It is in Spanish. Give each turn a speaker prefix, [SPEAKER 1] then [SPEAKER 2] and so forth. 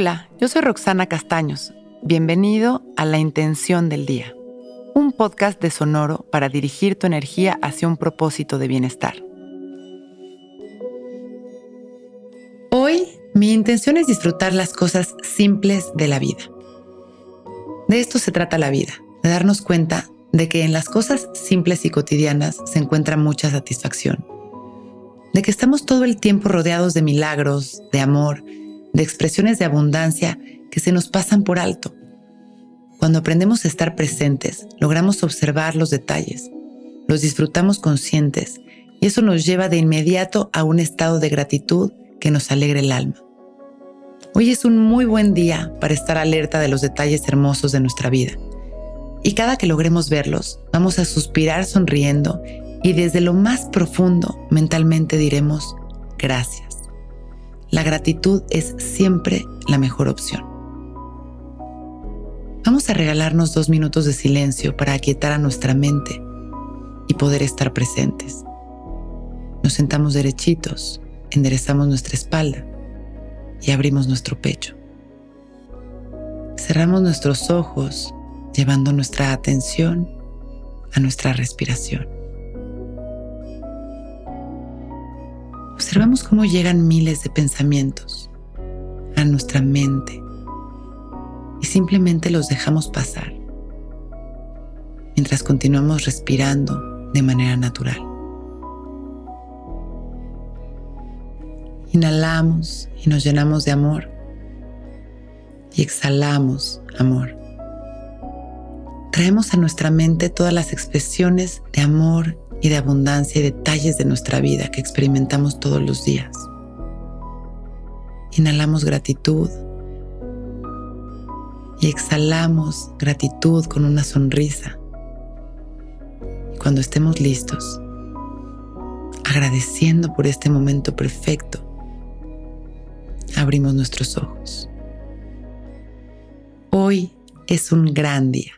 [SPEAKER 1] Hola, yo soy Roxana Castaños. Bienvenido a La Intención del Día, un podcast de Sonoro para dirigir tu energía hacia un propósito de bienestar. Hoy mi intención es disfrutar las cosas simples de la vida. De esto se trata la vida, de darnos cuenta de que en las cosas simples y cotidianas se encuentra mucha satisfacción, de que estamos todo el tiempo rodeados de milagros, de amor, de expresiones de abundancia que se nos pasan por alto. Cuando aprendemos a estar presentes, logramos observar los detalles, los disfrutamos conscientes y eso nos lleva de inmediato a un estado de gratitud que nos alegre el alma. Hoy es un muy buen día para estar alerta de los detalles hermosos de nuestra vida. Y cada que logremos verlos, vamos a suspirar sonriendo y desde lo más profundo mentalmente diremos gracias. La gratitud es siempre la mejor opción. Vamos a regalarnos dos minutos de silencio para aquietar a nuestra mente y poder estar presentes. Nos sentamos derechitos, enderezamos nuestra espalda y abrimos nuestro pecho. Cerramos nuestros ojos llevando nuestra atención a nuestra respiración. Observamos cómo llegan miles de pensamientos a nuestra mente y simplemente los dejamos pasar mientras continuamos respirando de manera natural. Inhalamos y nos llenamos de amor y exhalamos amor. Traemos a nuestra mente todas las expresiones de amor y de abundancia y detalles de nuestra vida que experimentamos todos los días. Inhalamos gratitud y exhalamos gratitud con una sonrisa. Y cuando estemos listos, agradeciendo por este momento perfecto, abrimos nuestros ojos. Hoy es un gran día.